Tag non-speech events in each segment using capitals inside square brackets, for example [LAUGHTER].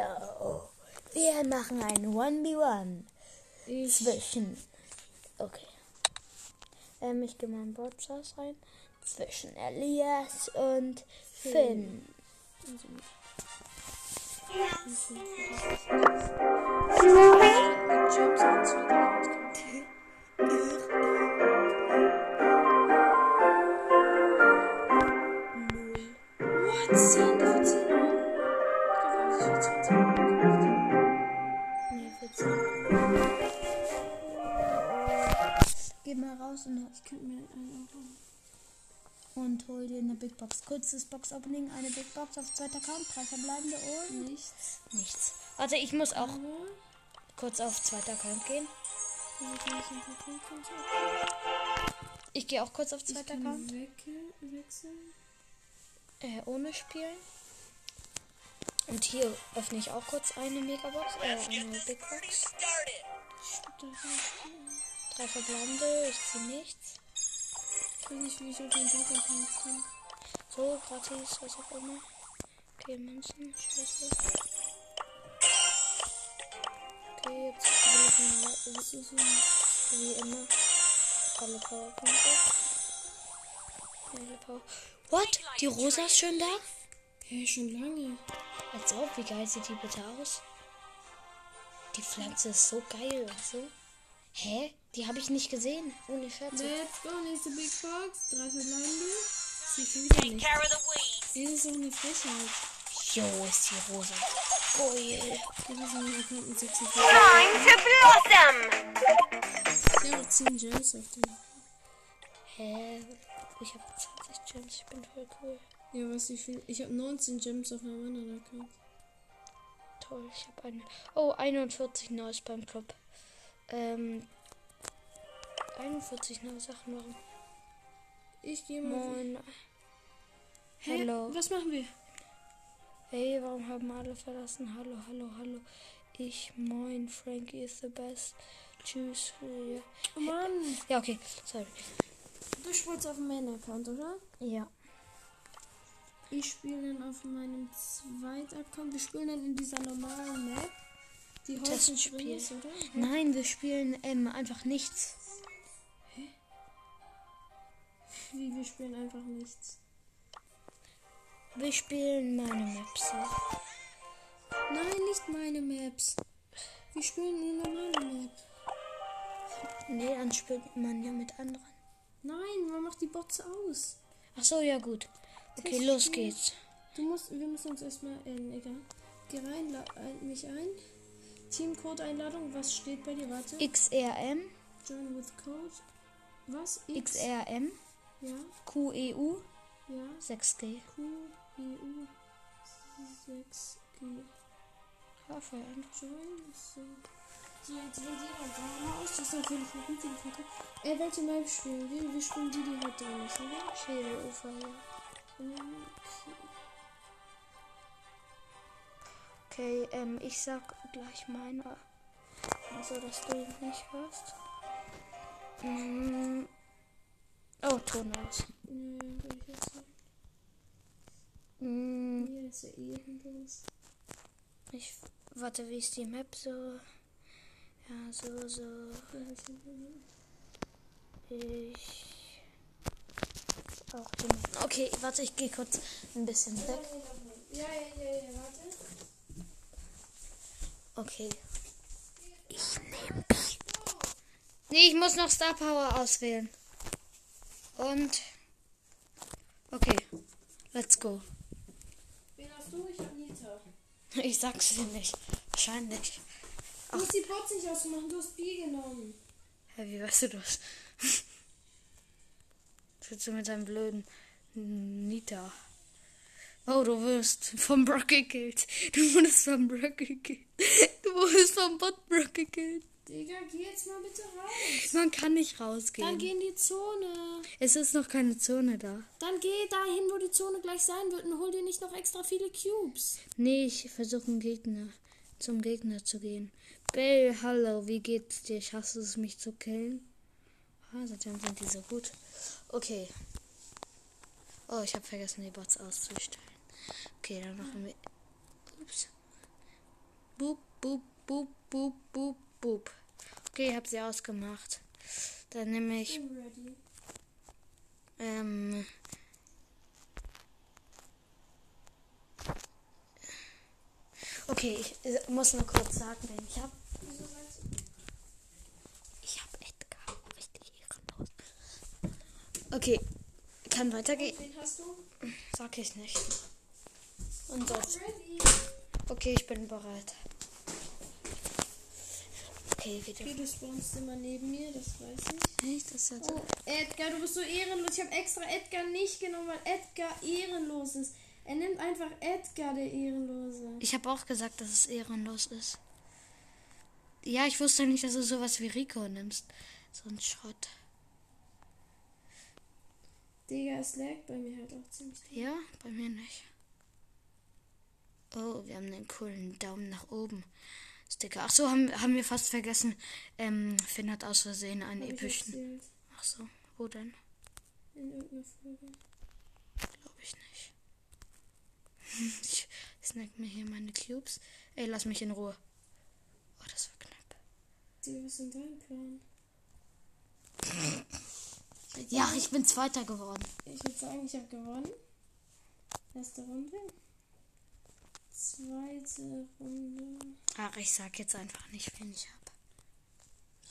Hallo. Wir machen ein 1v1 Ich. zwischen. Okay. Ähm, ich gehe mal in Broadcast rein. Zwischen Elias und Finn. Jobs Geh mal raus und, Ich könnte mir einen und hol dir eine Big Box. Kurzes Box-Opening, eine Big Box auf zweiter Account, drei verbleibende und Nichts. nichts. Warte, ich muss auch Aber. kurz auf zweiter Account gehen. Ich gehe auch kurz auf zweiter Account. wechseln. Äh, ohne Spielen. Und hier öffne ich auch kurz eine Megabox, äh, eine Big Box. Drei verbleibende, ich ziehe nichts. Ich weiß nicht, wie ich auf den Bankaccount komme. So, gratis, was auch immer. Okay, Münzen, scheiße. Okay, jetzt will ich mal so. wie immer alle Powerpunkte. Alle Power. What? Die Rosa ist schon da? Hä, schon lange. Als ob, wie geil sieht die bitte aus? Die Pflanze ist so geil und so. Hä? Die habe ich nicht gesehen. Ohne Scherz. Let's go, nächste Big Box. Drei verbleibende. Sie schon wieder nicht. Care of the weeds. Das ist auch eine Frechheit. Jo, ist die Rosa. Geil. Das ist ein Account mit 46. Time to blossom. Ich habe auch 10 Gems auf dem. Hä? Ich habe 20 Gems. Ich bin voll cool. Ja, was ich will. Ich habe 19 Gems auf meinem anderen Account. Toll, ich habe eine. Oh, 41 Neues beim Club. Ähm. 41 neue Sachen. Warum? Ich gehe mal. Moin. Hä? Hallo. Was machen wir? Hey, warum haben alle verlassen? Hallo, hallo, hallo. Ich, moin, Frankie is the best. Tschüss. Ja, Oh Mann. ja okay, sorry. Du spielst auf dem Main-Account, oder? Ja. Ich spiele dann auf meinem zweiten Account. Wir spielen dann in dieser normalen Map. Die heute ist, oder? Nein, wir spielen ähm, einfach nichts. Wir spielen einfach nichts. Wir spielen meine Maps. Nein, nicht meine Maps. Wir spielen die normale Map. Nee, dann spielt man ja mit anderen. Nein, man macht die Bots aus. Ach so, ja gut. Okay, Testspiel. los geht's. Du musst, wir müssen uns erstmal, äh, egal. Geh rein, la, ein, mich ein. Teamcode-Einladung, was steht bei dir? Warte. XRM, Join with Code. Was? X? XRM, Ja, QEU, ja. 6G. Q, E, U, 6, G. Ja, voll. So. Jetzt will jeder da raus. Das ist auf jeden Fall gut. die Kacke. Äh, welche Map spielen wir? Wir spielen die, die halt drin ist, oder? Schädelufer, ja. Okay. Okay, ähm, ich sag gleich meine. Also, dass du ihn nicht hörst. Mm. Oh, Ton aus. Ja, will ich jetzt sagen. Mm. Hier ist ja eh anderes. Ich, warte, wie ist die Map so? Ja, so, so. Ich. Auch die Map. Okay, warte, ich gehe kurz ein bisschen weg. Ja, ja, ja, ja, warte. Okay. Ich nehme. Nee, ich muss noch Star Power auswählen. Und. Okay. Let's go. Wen hast du? Ich hab Nita. [LAUGHS] Ich sag's dir nicht. Wahrscheinlich. Du hast die Bots nicht ausgemacht, du hast B genommen. Hä, wie weißt du das? [LAUGHS] Sitzt du mit deinem blöden Nita? Oh, du wirst vom Brock gekillt. Du wurdest vom Brock gekillt. [LAUGHS] Du wurdest vom Bot Brock gekillt. Digga, geh jetzt mal bitte raus. Man kann nicht Dann rausgehen. geh in die Zone. Es ist noch keine Zone da. Dann geh dahin, wo die Zone gleich sein wird und hol dir nicht noch extra viele Cubes. Nee, ich versuche einen Gegner zum Gegner zu gehen. Bell, hallo, wie geht's dir? Schaffst du es, mich zu killen? Ah, seitdem sind die so gut. Okay. Oh, ich habe vergessen, die Bots auszustellen. Okay, dann machen wir. Ups. Boop, boop, boop, boop, boop, boop. Okay, ich habe sie ausgemacht. Dann nehme ich ähm, Okay, ich äh, muss nur kurz sagen, denn ich habe ich habe Edgar richtig ehrenlos. Okay, kann weitergehen. Wen hast du? Sag ich nicht. Und sonst. Okay, ich bin bereit. Okay, wieder. Okay, du spawnst immer neben mir, das weiß ich. Echt? Das so. Oh, Edgar, du bist so ehrenlos. Ich habe extra Edgar nicht genommen, weil Edgar ehrenlos ist. Er nimmt einfach Edgar, der Ehrenlose. Ich habe auch gesagt, dass es ehrenlos ist. Ja, ich wusste nicht, dass du sowas wie Rico nimmst. So ein Schrott. Digga, es lag bei mir halt auch ziemlich. Ja, bei mir nicht. Oh, wir haben einen coolen Daumen nach oben. Sticker. Ach so, haben, haben wir fast vergessen. Ähm, Finn hat aus Versehen einen Hab epischen. Ach so, wo denn? In irgendeiner Folge. Glaube ich nicht. [LAUGHS] Ich snack mir hier meine Cubes. Ey, lass mich in Ruhe. Oh, das war knapp. Digga, was ist dein Plan? Ja, ich bin Zweiter geworden. Ich würde sagen, ich habe gewonnen. Erste Runde. Zweite Runde. Ach, ich sag jetzt einfach nicht, wen ich habe.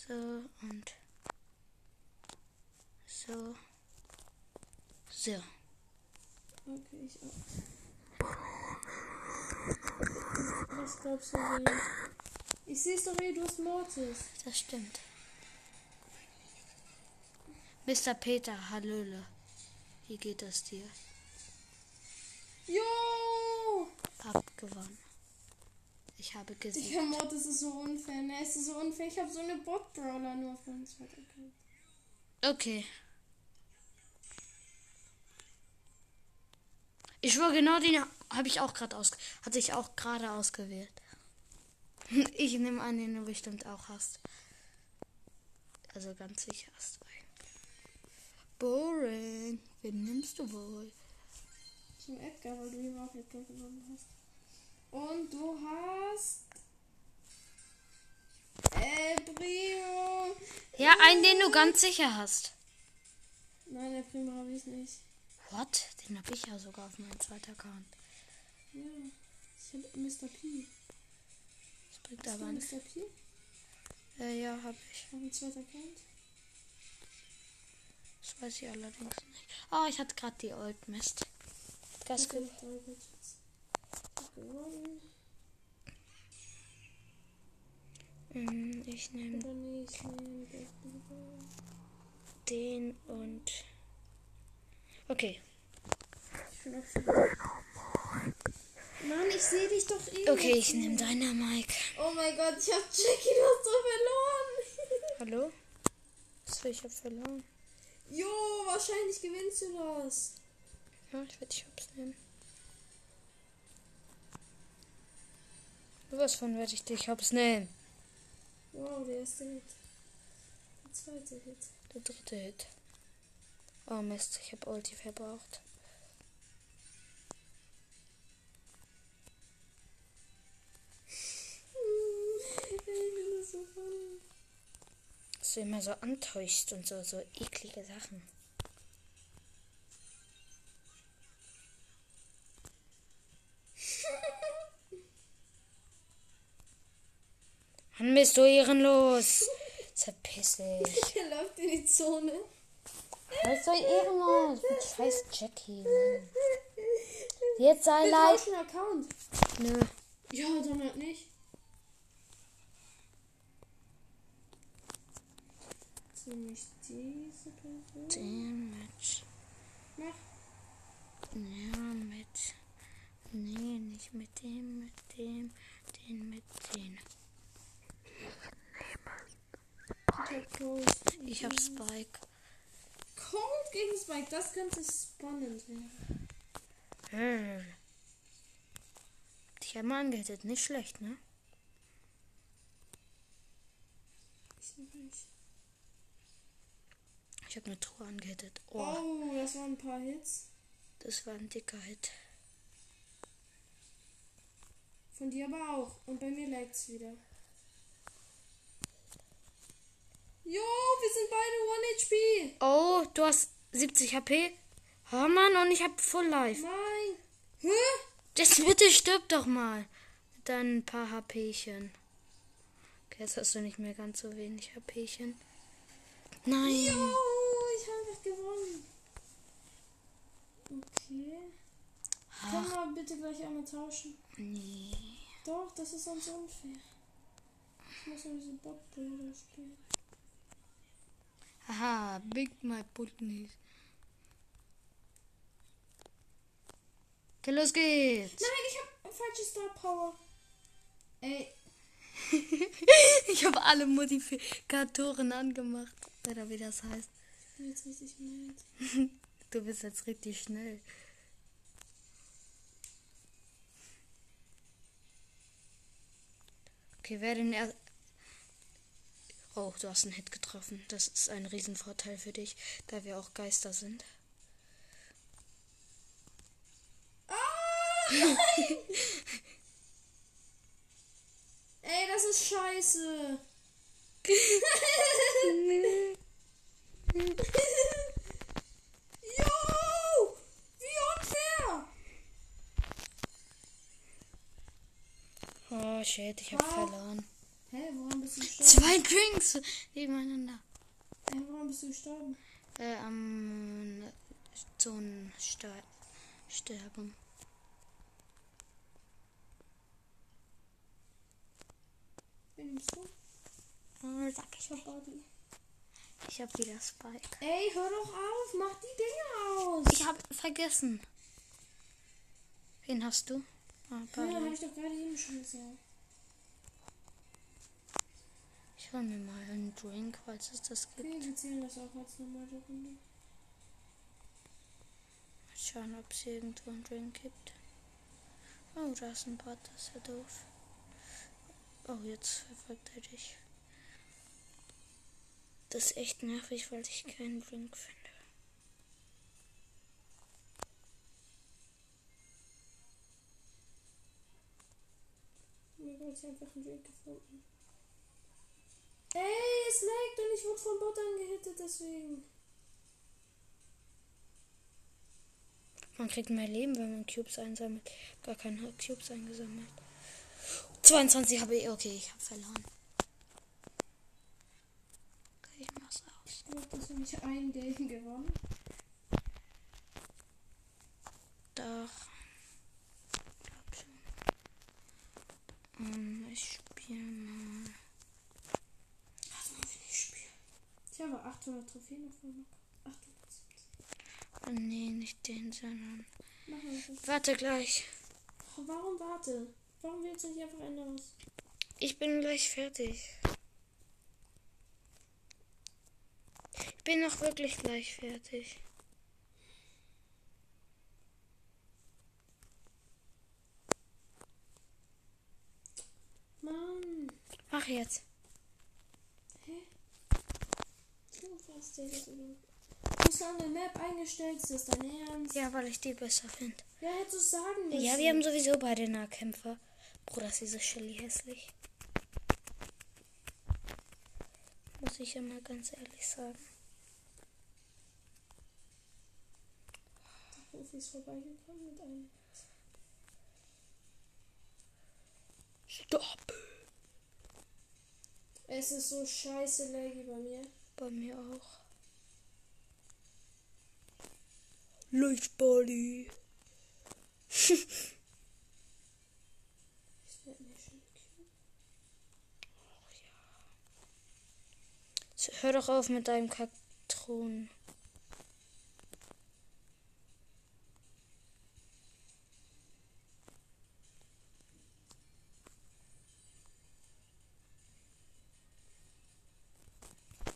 So und so. So. Okay, ich auch. Was glaubst du, wen? Ich sehe es doch eh, du hast Mortis. Das stimmt. Mr. Peter, Hallöle. Wie geht es dir? Jo! Hab gewonnen. Ich habe gesiegt. Digga, Mortis ist so unfair. Ne, es ist so unfair. Ich habe so eine Bot-Brawler nur auf meinem zweiten Account. Okay. Ich schwöre, genau den habe ich auch gerade aus, hatte ich auch gerade ausgewählt. [LAUGHS] Ich nehme an, den du bestimmt auch hast. Also ganz sicher hast du einen. Boring. Wen nimmst du wohl? Zum Edgar, weil du ihm auch Edgar genommen hast. Und du hast. Äh, Primo. Ja, einen, den du ganz sicher hast. Nein, der Primo habe ich nicht. What? Den habe ich ja sogar auf meinem zweiten Account. Ja. Ich habe Mr. P. Das bringt Hast aber du nicht. Mr. P? Äh, ja, habe ich. Auf dem zweiten Account? Das weiß ich allerdings nicht. Oh, ich hatte gerade die Old Mist. Das gut. Ich. Mm, Ich nehme den und. Okay. Ich bin auch schon. Mann, ich sehe dich doch eh. Okay, ich nehme deiner Mike. Oh mein Gott, ich hab Jackie das so verloren. [LAUGHS] Hallo? So, ich habe verloren. Jo, wahrscheinlich gewinnst du das. Ja, ich werde Shops nehmen. Was von werde ich die Shops nehmen? Wow, der erste Hit. Der zweite Hit. Der dritte Hit. Oh Mist, ich habe Ulti verbraucht. [LAUGHS] Dass du immer so antäuschst und so, so eklige Sachen. Mann, bist du ehrenlos. Verpiss dich. Er läuft in die Zone. Was so ehrenlos? Mit scheiß Jackie. Mann. Jetzt sei leid. tauschen Account. Nö. Ja, dann halt nicht. Jetzt nehme ich diese Person. Mit. Mach. Ja, mit. Nee, nicht mit dem, mit dem, den mit den. Ich hab Cold. Ich hab Spike. Cold gegen Spike, das könnte spannend werden. Äh. Ich hab mal angehittet, nicht schlecht, ne? Ich noch nicht. Ich hab eine Truhe angehittet. Oh, Oh, das waren ein paar Hits. das war ein dicker Hit. Von dir aber auch. Und bei mir lag's wieder. Jo, wir sind beide 1 HP. Oh, du hast 70 HP. Oh Mann, und ich hab Full Life. Nein. Hä? Das bitte stirb doch mal. Mit deinen paar HPchen. Okay, jetzt hast du nicht mehr ganz so wenig HPchen. Nein. Jo, ich habe einfach gewonnen. Okay. Können wir bitte gleich einmal tauschen? Nee. Doch, das ist sonst unfair. Ich muss in diese Botbilder spielen. Haha, Big My Putnis. Okay, los geht's. Nein, ich habe falsche Star Power. Ey, [LAUGHS] Ich habe alle Modifikatoren angemacht. Oder wie das heißt. jetzt richtig. [LAUGHS] Du bist jetzt richtig schnell. Okay, wer den er Oh, du hast einen Hit getroffen. Das ist ein Riesenvorteil für dich, da wir auch Geister sind. [LAUGHS] Ey, das ist scheiße. [LAUGHS] Jo! Wie unfair! Oh shit, ich habe Ah. verloren. Hä, warum bist du gestorben? Zwei Drinks nebeneinander. Hä, warum bist du gestorben? Äh, am Zonensterben. Sterben. Wen nimmst du? Oh, sag ich. Body. Ich hab wieder Spike. Ey, hör doch auf, mach die Dinge aus. Ich hab vergessen. Wen hast du? Ah, Ja, hab ich doch gerade eben schon gesagt. Ich hol mir mal einen Drink, falls es das gibt. Okay, wir zählen das auch als normale Runde. Mal schauen, ob es irgendwo einen Drink gibt. Oh, da ist ein Bot, das ist ja doof. Oh, jetzt verfolgt er dich. Das ist echt nervig, weil ich keinen Drink finde. Mir wurde einfach ein Drink gefunden. Ey, es laggt und ich wurde vom Bot angehittet, deswegen. Man kriegt mehr Leben, wenn man Cubes einsammelt. Gar keine Cubes eingesammelt. 22 habe ich. Okay, ich habe verloren. Okay, ich mach's aus. Ich glaube, dass wir nicht ein Game gewonnen. Doch. Glaub schon. Ähm, ich spiele mal. Was mal für ein Spiel? Ich habe 800 Trophäen auf meinem Account. 870. Oh, nee, nicht den, sondern. Warte gleich. Oh, warum warte? Warum willst du nicht einfach anderes? Ich bin gleich fertig. Ich bin noch wirklich gleich fertig. Mann. Mach jetzt. So fast der das über. Du hast eine Map eingestellt, ist das dein Ernst? Ja, weil ich die besser finde. Ja, hättest du sagen müssen. Ja, wir haben sowieso beide Nahkämpfer. Bruder, ist diese Shelly hässlich. Muss ich ja mal ganz ehrlich sagen. Profis vorbeigekommen mit einem. Stopp! Es ist so scheiße laggy bei mir. Bei mir auch. So, Hör doch auf mit deinem Kackthron. [LAUGHS]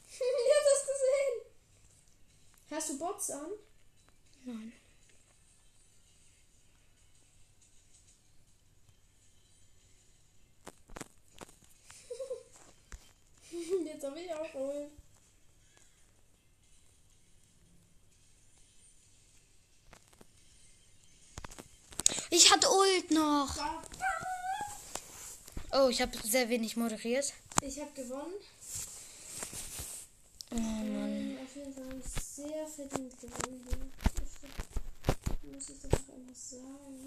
ich hab das gesehen. Hast du Bots an? Nein. [LAUGHS] Jetzt habe ich auch wohl. Ich hatte Ult noch. Oh, ich habe sehr wenig moderiert. Ich habe gewonnen. Oh Mann. Auf jeden Fall sehr verdient gewonnen. Muss ich das noch etwas sagen?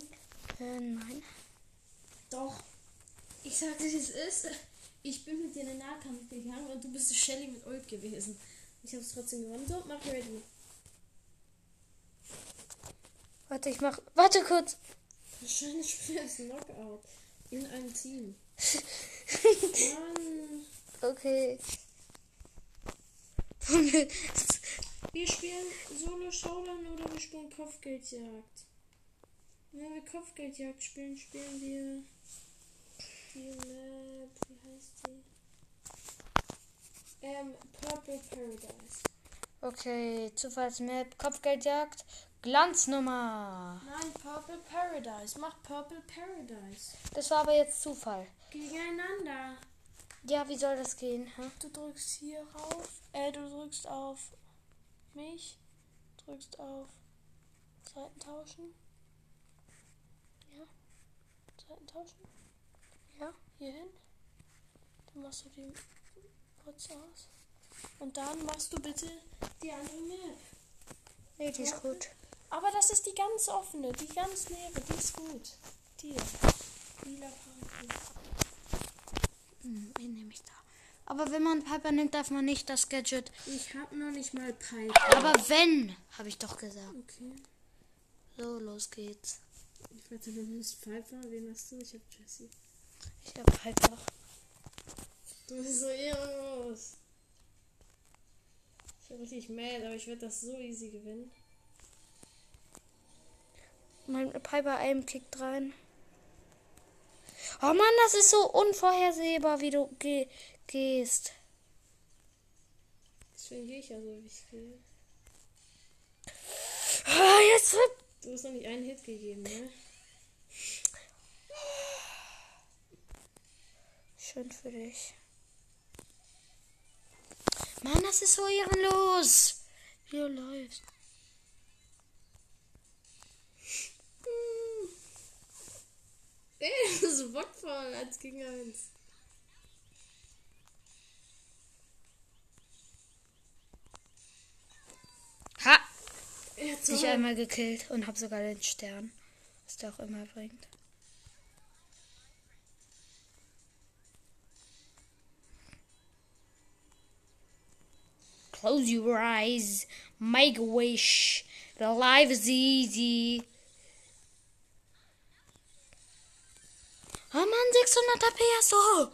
Äh, nein. Doch. Ich sag dir, wie es ist. Ich bin mit dir in den Nahkampf gegangen und du bist Shelly mit Ult gewesen. Ich habe es trotzdem gewonnen. So, mach ready. Warte, ich mach. Warte kurz. Wahrscheinlich spielst du Knockout. In einem Team. [LAUGHS] Mann. Okay. [LAUGHS] Wir spielen Solo Showdown oder wir spielen Kopfgeldjagd. Wenn wir Kopfgeldjagd spielen, spielen wir die Map, wie heißt die? Ähm, Purple Paradise. okay, Zufallsmap, Kopfgeldjagd, Glanznummer. Nein, Purple Paradise. Mach Purple Paradise. Das war aber jetzt Zufall. Gegeneinander. Ja, wie soll das gehen? Hä? Du drückst hier rauf. Äh, du drückst auf mich. Drückst auf Seiten tauschen. Ja. Seiten tauschen. Ja. Hier hin. Dann machst du die kurz aus. Und dann machst du bitte die andere Map. Nee, die ist gut. Aber das ist die ganz offene, die ganz leere, die ist gut. Die. Lila Parapluie. Hm, wen nehme ich da? Aber wenn man Piper nimmt, darf man nicht das Gadget. Ich hab noch nicht mal Piper. Aber wenn, habe ich doch gesagt. Okay. So, los geht's. Ich warte, du nimmst Piper. Wen hast du? Ich hab Jessie. Ich habe Piper. Du bist so ehrenlos. Ich bin richtig mad, aber ich werde das so easy gewinnen. Mein Piper Aim kickt rein. Oh Mann, das ist so unvorhersehbar, wie du ge gehst. Deswegen gehe ich ja so, wie ich gehe. Ah, jetzt wird. Du hast noch nicht einen Hit gegeben, ne? Schön für dich. Mann, das ist so ehrenlos. Wie du läufst. Ey, das ist bockvoll, eins gegen eins. Ha! Dich einmal gekillt und hab sogar den Stern. Was der auch immer bringt. Close your eyes. Make a wish. The life is easy. Oh Mann, 600 AP hast du.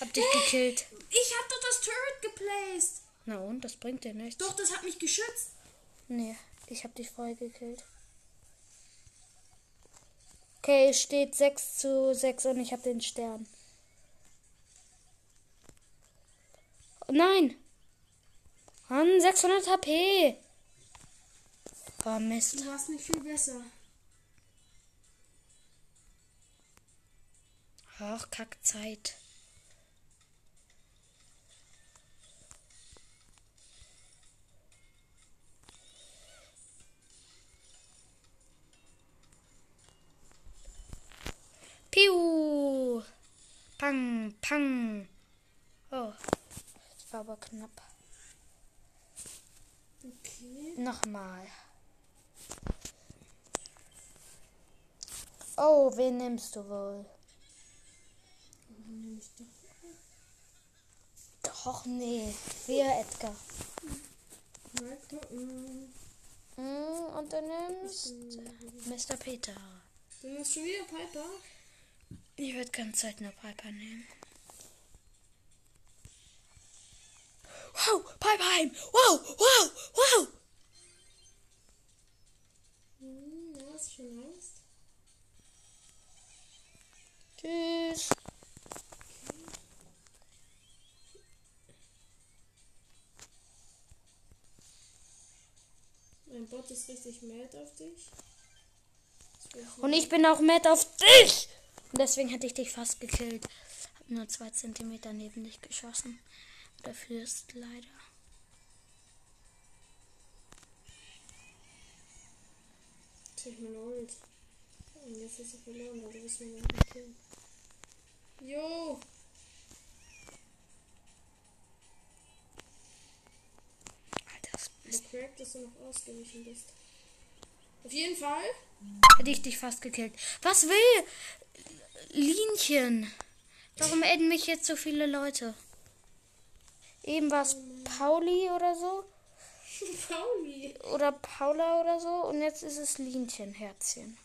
Hab dich gekillt. Ich hab doch das Turret geplaced. Na und, das bringt dir nichts. Doch, das hat mich geschützt. Nee, ich hab dich vorher gekillt. Okay, es steht 6 zu 6 und ich hab den Stern. Oh nein! Mann, 600 HP! Oh Mist. Du warst nicht viel besser. Ach, Kackzeit. Piu! Pang, pang. Oh, das war aber knapp. Okay. Nochmal. Oh, wen nimmst du wohl? Nehme ich doch. Doch, nee. Wir, Edgar. Hm, und du nimmst Mr. Peter. Du nimmst schon wieder Piper? Ich würde ganz Zeit nur Piper nehmen. Wow, Piper heim. Wow, wow, wow. Hm, hast du schon Angst? Tschüss. Mein Bot ist richtig mad auf dich. Und ich bin auch mad auf dich. Und deswegen hätte ich dich fast gekillt. Hab nur zwei Zentimeter neben dich geschossen. Dafür ist leider. Check meine Ult. Und jetzt hast du verloren, weil du bist noch ein Kind. Jo! Dass du noch ausgewichen bist. Auf jeden Fall. hätte ich dich fast gekillt. Was will Linchen? Warum adden mich jetzt so viele Leute? Eben war es Pauli oder so. [LAUGHS] Pauli. Oder Paula oder so. Und jetzt ist es Linchen, Herzchen.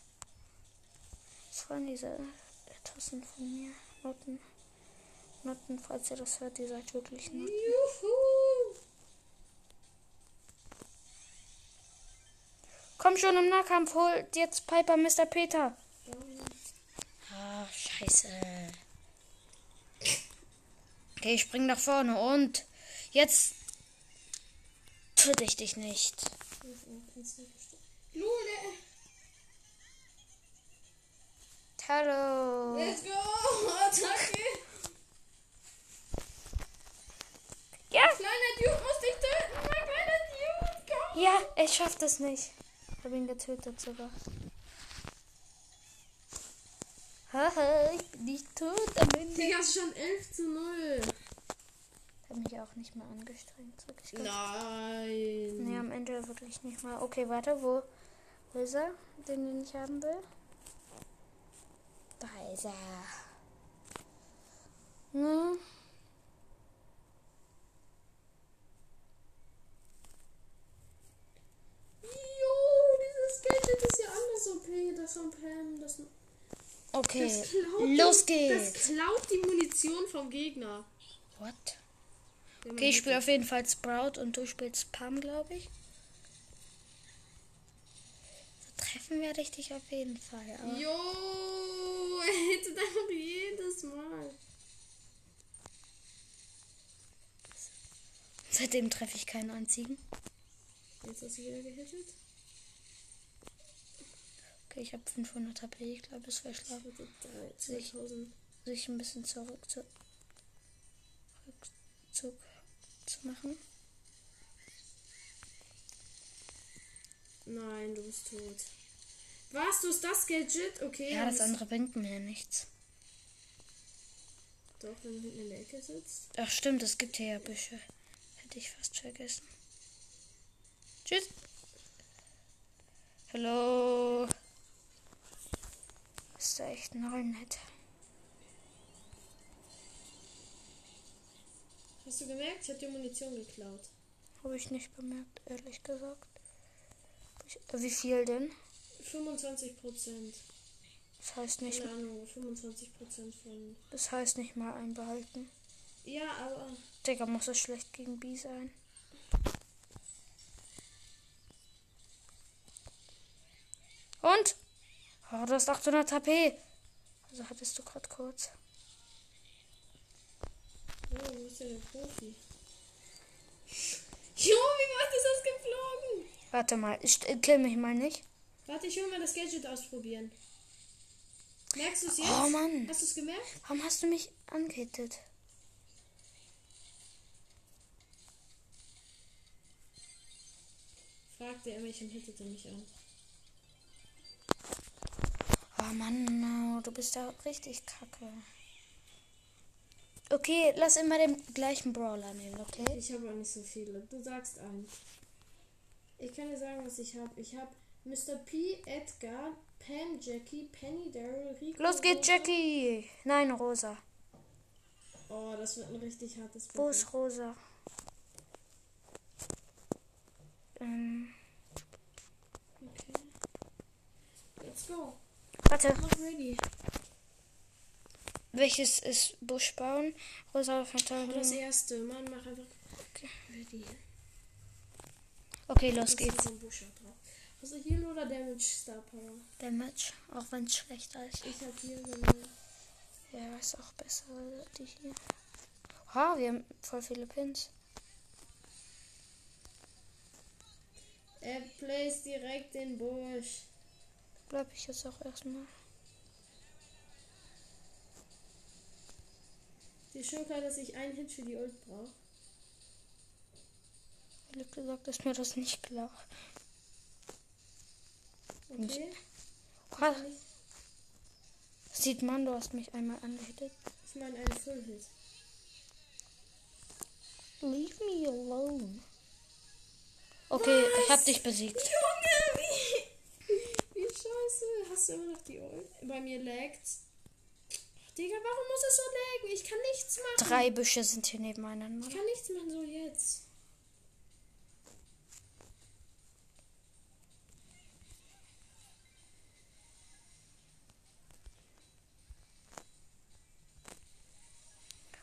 Was waren diese Tassen von mir? Noten. Noten, falls ihr das hört, ihr seid wirklich Noten. Juhu! Komm schon im Nahkampf, holt jetzt Piper Mr. Peter. Ah, scheiße. Okay, ich spring nach vorne und jetzt töte ich dich nicht. Lul, der- Hallo. Let's go! [LAUGHS] Attacke! Ja, Kleiner Dude muss dich töten! Mein kleiner Dude! Komm! ja, ich schaff das nicht. Ich habe ihn getötet sogar. Haha, ich bin nicht tot am Ende. Digga, schon 11 zu 0. Ich habe mich auch nicht mehr angestrengt. Nein. Nee, am Ende wirklich nicht mal. Okay, warte, wo, wo ist er? Den, den ich haben will? Da ist er. Ne? Jo, dieses Gadget ist ja anders OP. Das von Pam. Das, Okay, los die, Das geht's. klaut die Munition vom Gegner. What? Okay, ich spiele auf jeden Fall Sprout und du spielst Pam, glaube ich. So treffen werde ich dich auf jeden Fall. Aber Jo, er hittet einfach jedes Mal. seitdem treffe ich keinen einzigen. Jetzt hast du wieder gehittet. Okay, ich habe 500 HP. Ich glaube, es wäre schlau, Hittet 3000. sich ein bisschen zurück zu, Rückzug zu machen. Nein, du bist tot. Was? Du hast das Gadget? Okay. Ja, das andere bringt mir nichts. Doch, wenn du hinten in der Ecke sitzt. Ach stimmt, es gibt hier ja Büsche. Hätte ich fast vergessen. Tschüss. Hallo. Ist da echt noch nett. Hast du gemerkt? Ich habe dir Munition geklaut. Habe ich nicht bemerkt, ehrlich gesagt. Wie viel denn? 25 Prozent. Das heißt nicht, Keine Ahnung, 25 Prozent von. das heißt nicht mal einbehalten. Ja, aber. Digga, muss es schlecht gegen B sein. Und? Oh, du hast 800 HP. Also hattest du gerade kurz. Oh, wo ist denn der Profi? Jo, wie weit ist das geflogen? Warte mal, ich äh, kill mich mal nicht. Warte, ich will mal das Gadget ausprobieren. Merkst du es jetzt? Oh Mann. Hast du es gemerkt? Warum hast du mich angehittet? Fragte er mich und hittete mich an. Oh Mann, du bist da richtig kacke. Okay, lass immer den gleichen Brawler nehmen, okay? Ich habe auch nicht so viele. Du sagst einen. Ich kann dir sagen, was ich habe. Ich habe Mr. P, Edgar, Pam, Jackie, Penny, Daryl, Rico. Los geht's. Jackie! Nein, Rosa. Oh, das wird ein richtig hartes Wo Battle. ist Rosa? Ähm, Okay. Let's go. Warte, welches ist Busch bauen? Rosa Das Verteidigung. erste. Mann, mach einfach Okay. ready. Okay, los Das geht's. so. Hast du Heal oder Damage Star Power? Damage, auch wenn es schlechter ist. Ich hab Heal genommen. Ja, ist auch besser, die hier. Ha, wir haben voll viele Pins. Er placed direkt den Busch. Bleib ich jetzt auch erstmal. Die ist schon klar, dass ich einen Hit für die Ult brauche. Ehrlich gesagt ist mir das nicht klar. Okay. Kann ich- Sieht man, du hast mich einmal angehittet. Ich meine einen Full-Hit. Leave me alone. Okay, ich hab dich besiegt. Junge, wie, wie scheiße. Hast du immer noch die Ult? Bei mir laggt. Digga, warum muss es so laggen? Ich kann nichts machen. Drei Büsche sind hier nebeneinander. Ich kann nichts machen, so jetzt.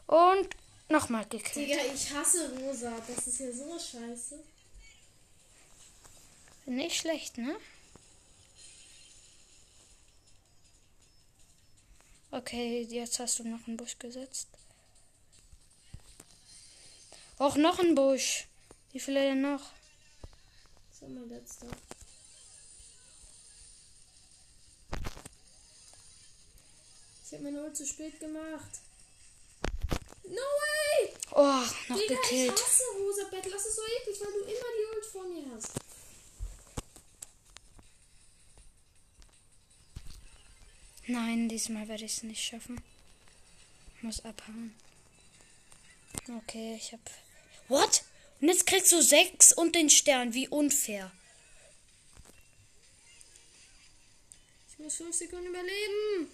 Und nochmal gekillt. Digga, ich hasse Rosa. Das ist ja so scheiße. Nicht schlecht, ne? Okay, jetzt hast du noch einen Busch gesetzt. Auch noch ein Busch. Wie viele denn noch? So, mein letzter. Ich hab meine Ult zu spät gemacht. No way! Oh, noch Digga, gekillt. ich hasse Rosa Bett. Das ist so eklig, weil du immer die Ult vor mir hast. Nein, diesmal werde ich es nicht schaffen. Muss abhauen. Okay, ich hab. What? Und jetzt kriegst du sechs und den Stern. Wie unfair. Ich muss fünf Sekunden überleben.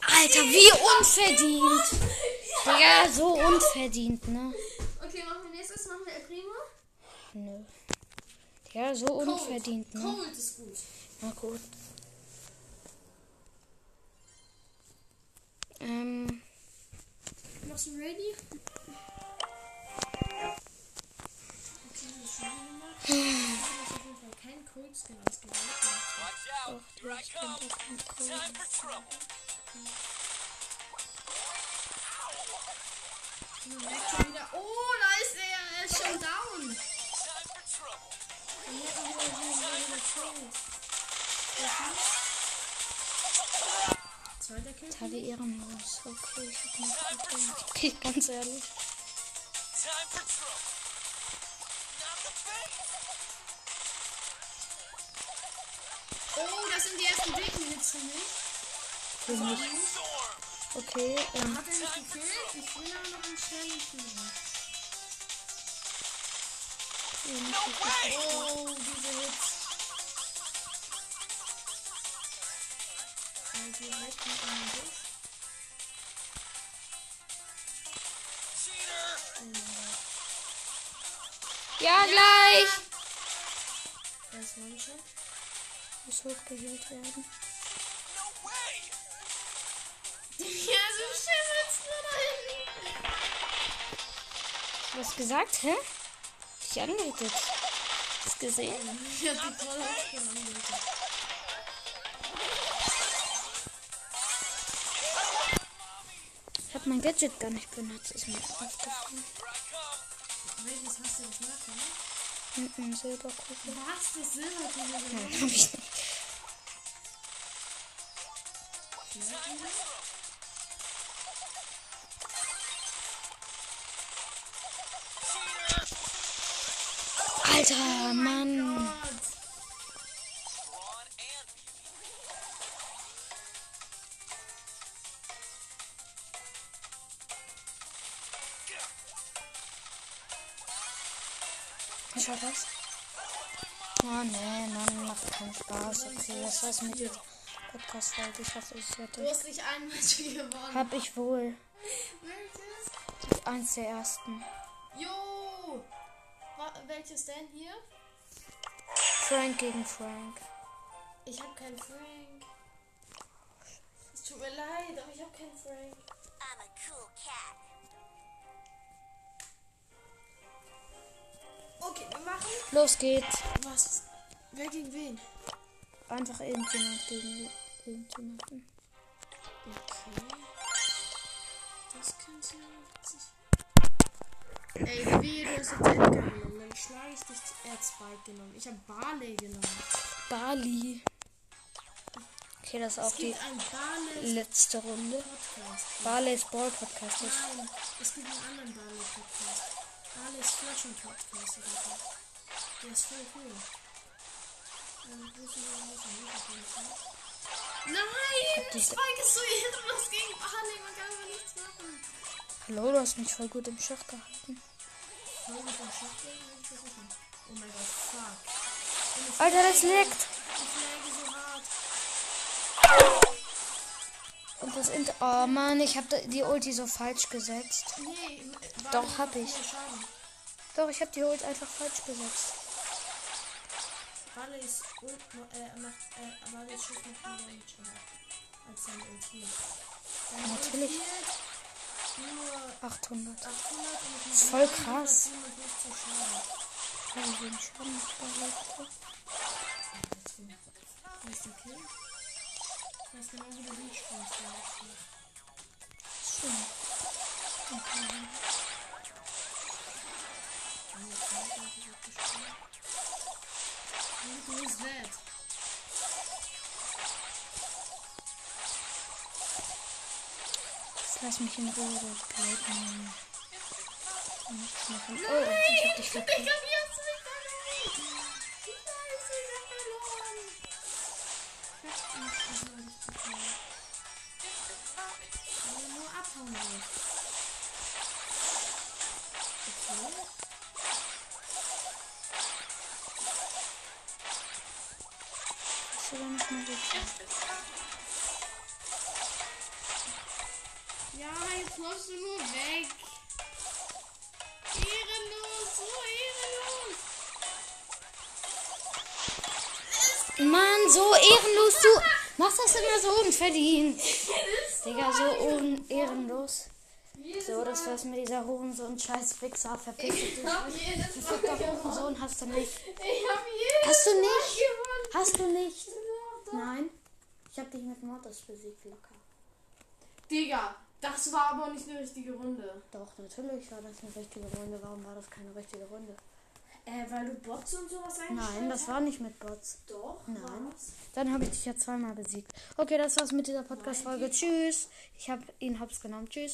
Alter, wie unverdient. Digga, so unverdient, ne? Okay, machen wir nächstes. Machen wir El Primo. Nö. Ja, so unverdient, ne? Cold ist gut. Na gut. Ähm, Machst du ready? Okay, das ist schon gemacht. Ich habe auf jeden Fall keinen Cold Skin ausgewählt. Watch out. doch, Here I ich come. bin doch kein Cold. Time for trouble. Man merkt schon wieder. Oh, da ist er. Er ist schon down. Time for trouble. Jetzt wieder wieder Teile ehrenlos. Okay, ich hab nicht getan. Okay, ganz ehrlich. Oh, das sind die ersten dicken Hits für mich. Für mich. Storm. Okay, ähm, Hat er mich gekillt? Ich will aber noch einen schnellen. No way. Oh, diese Hits. Direkt mit einem Busch. Cheater. ja, gleich. Das ist One-Shot. Muss hochgeheilt werden. No way. Ja, so schön sitzt nur da hinten. Was gesagt, hä? Dich angehittet. Hast gesehen? Ich hab die voll aufgenommen. Ich hab mein Gadget gar nicht benutzt. Ist mir aufgefallen. Welches hast du das nachher? Mit einem Silberkugel. Was? Das Silberkugel? Nein, hab ich nicht. Alter, Mann. Das? Oh nee, Mann, macht keinen Spaß. Okay, das war's mit der Podcast-Folge. Ich hoffe, es Du hätte. hast nicht ein Match [LAUGHS] gewonnen. Hab ich wohl. Welches? Eins der ersten. Jo! Welches denn hier? Frank gegen Frank. Ich hab keinen Frank. Es tut mir leid, aber ich hab keinen Frank. I'm a cool cat. Machen. Los geht's. Was? Wer gegen wen? Einfach irgendjemand gegen irgendjemanden. Okay. Das könnte ja witzig. Ey, wie du hast jetzt Edgar genommen, dann schlage ich dich er Spike genommen. Ich hab Barley genommen. Bali. Okay, das ist Es auch die letzte Runde. Podcast. Barley's Ball Podcast. Nein, es gibt einen anderen Barley Podcast. Barley's Flaschen Podcast oder so. Der ist voll cool. Ähm, wo ist denn der Mutter? Mutter, Mutter. Nein! Spike ist so ehrenlos gegen Barley. Man kann aber nichts machen. Hallo, du hast mich voll gut im Schach gehalten. Voll mit dem Schach versuchen. Oh mein Gott, fuck. Alter, das leckt. Ich lagge so hart. Und das Inter. Oh Mann, ich habe die Ulti so falsch gesetzt. Nee, Doch, hab ich. Doch, ich habe die Ult einfach falsch gesetzt. Barleys Ult äh, macht, äh, Barleys Schuss macht mehr Damage, als sein Ulti. Natürlich. Ult healt Nur 800. 800 und mit ist voll krass. 750 Schaden. Ja, wie wenig Schaden der? Wo ist der Kill? Ich weiß genau, wie jetzt wird gespielt. Und wo ist Wert? Jetzt lass mich in Ruhe, das Blade nehmen. Nichts machen. Oh, ich hab dich Ich abhauen will. Okay. Hast du da nicht mal geklappt? Ja, jetzt läufst du nur weg. Ehrenlos, so ehrenlos. Mann, so ehrenlos. Du machst das immer so unverdient. Digga, so ehrenlos. So, das war's mit dieser Hurensohn scheiß Wichser. Verpiss dich. Verfickter Hurensohn hast du nicht. Ich hab jedes Hast du nicht? Hast du nicht? Nein. Ich hab dich mit Mortis besiegt, locker. Digga, das war aber nicht eine richtige Runde. Doch, natürlich war das eine richtige Runde. Warum war das keine richtige Runde? Äh, weil du Bots und sowas eingestellt Nein, das war nicht mit Bots. Doch. Nein. war's. Dann habe ich dich ja zweimal besiegt. Okay, das war's mit dieser Podcast-Folge. Tschüss. Ich habe ihn hops genommen. Tschüss.